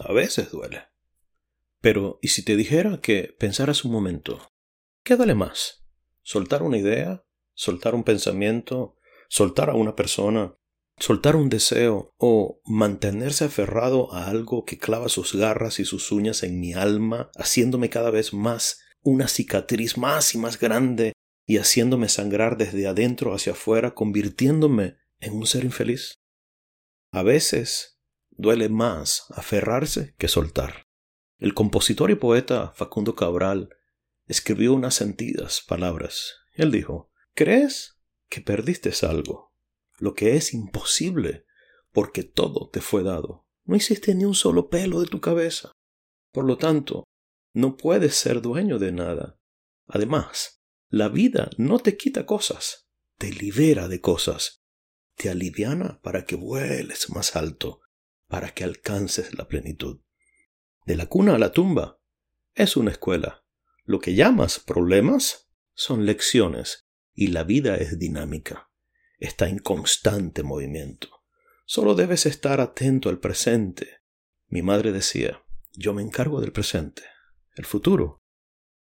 A veces duele. Pero, ¿y si te dijera que pensaras un momento? ¿Qué duele más? ¿Soltar una idea? ¿Soltar un pensamiento? ¿Soltar a una persona? ¿Soltar un deseo? ¿O mantenerse aferrado a algo que clava sus garras y sus uñas en mi alma, haciéndome cada vez más una cicatriz más y más grande y haciéndome sangrar desde adentro hacia afuera, convirtiéndome en un ser infeliz? A veces duele más aferrarse que soltar. El compositor y poeta Facundo Cabral escribió unas sentidas palabras. Él dijo, ¿crees que perdiste algo? Lo que es imposible, porque todo te fue dado. No hiciste ni un solo pelo de tu cabeza. Por lo tanto, no puedes ser dueño de nada. Además, la vida no te quita cosas, te libera de cosas, te aliviana para que vueles más alto, para que alcances la plenitud de la cuna a la tumba, es una escuela. Lo que llamas problemas son lecciones y la vida es dinámica. Está en constante movimiento. Solo debes estar atento al presente. Mi madre decía, yo me encargo del presente. El futuro.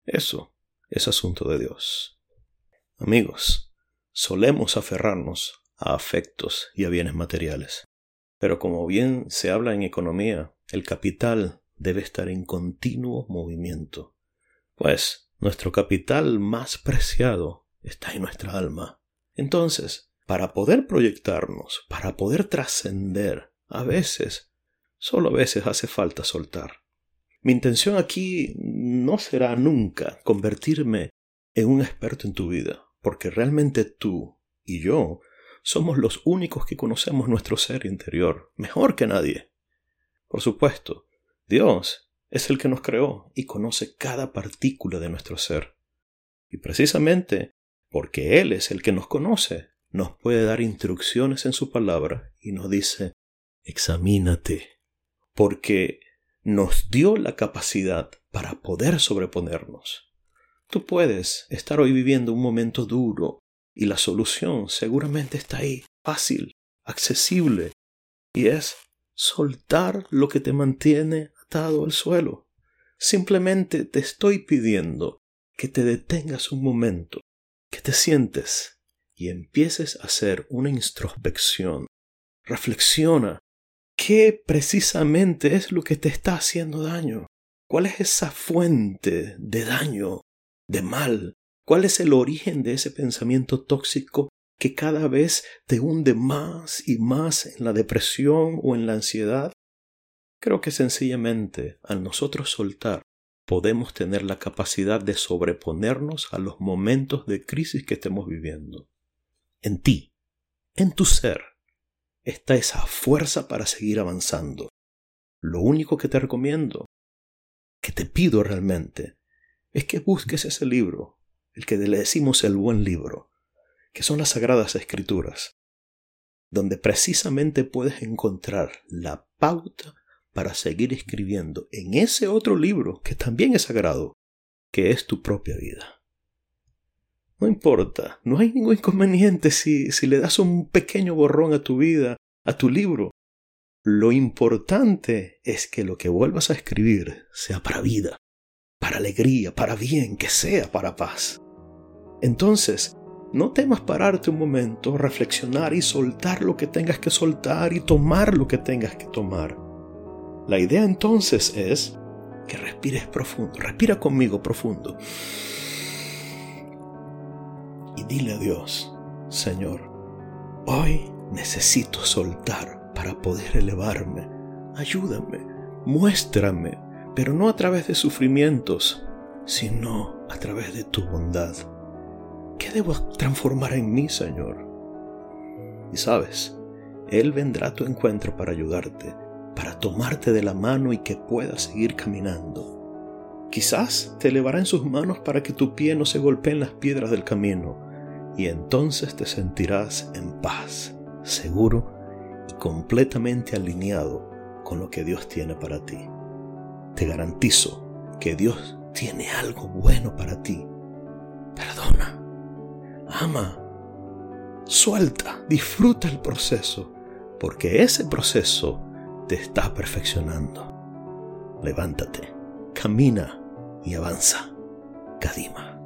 Eso es asunto de Dios. Amigos, solemos aferrarnos a afectos y a bienes materiales. Pero como bien se habla en economía, el capital debe estar en continuo movimiento, pues nuestro capital más preciado está en nuestra alma. Entonces, para poder proyectarnos, para poder trascender, a veces, solo a veces hace falta soltar. Mi intención aquí no será nunca convertirme en un experto en tu vida, porque realmente tú y yo somos los únicos que conocemos nuestro ser interior, mejor que nadie. Por supuesto, Dios es el que nos creó y conoce cada partícula de nuestro ser. Y precisamente porque Él es el que nos conoce, nos puede dar instrucciones en su palabra y nos dice, examínate, porque nos dio la capacidad para poder sobreponernos. Tú puedes estar hoy viviendo un momento duro y la solución seguramente está ahí, fácil, accesible, y es soltar lo que te mantiene atado al suelo. Simplemente te estoy pidiendo que te detengas un momento, que te sientes y empieces a hacer una introspección. Reflexiona qué precisamente es lo que te está haciendo daño. ¿Cuál es esa fuente de daño, de mal? ¿Cuál es el origen de ese pensamiento tóxico que cada vez te hunde más y más en la depresión o en la ansiedad? Creo que sencillamente al nosotros soltar podemos tener la capacidad de sobreponernos a los momentos de crisis que estemos viviendo. En ti, en tu ser, está esa fuerza para seguir avanzando. Lo único que te recomiendo, que te pido realmente, es que busques ese libro, el que le decimos el buen libro, que son las sagradas escrituras, donde precisamente puedes encontrar la pauta para seguir escribiendo en ese otro libro que también es sagrado, que es tu propia vida. No importa, no hay ningún inconveniente si, si le das un pequeño borrón a tu vida, a tu libro. Lo importante es que lo que vuelvas a escribir sea para vida, para alegría, para bien, que sea para paz. Entonces, no temas pararte un momento, reflexionar y soltar lo que tengas que soltar y tomar lo que tengas que tomar. La idea entonces es que respires profundo. Respira conmigo profundo. Y dile a Dios, Señor, hoy necesito soltar para poder elevarme. Ayúdame, muéstrame, pero no a través de sufrimientos, sino a través de tu bondad. ¿Qué debo transformar en mí, Señor? Y sabes, Él vendrá a tu encuentro para ayudarte para tomarte de la mano y que puedas seguir caminando. Quizás te elevará en sus manos para que tu pie no se golpee en las piedras del camino, y entonces te sentirás en paz, seguro y completamente alineado con lo que Dios tiene para ti. Te garantizo que Dios tiene algo bueno para ti. Perdona, ama, suelta, disfruta el proceso, porque ese proceso te está perfeccionando. Levántate, camina y avanza. Kadima.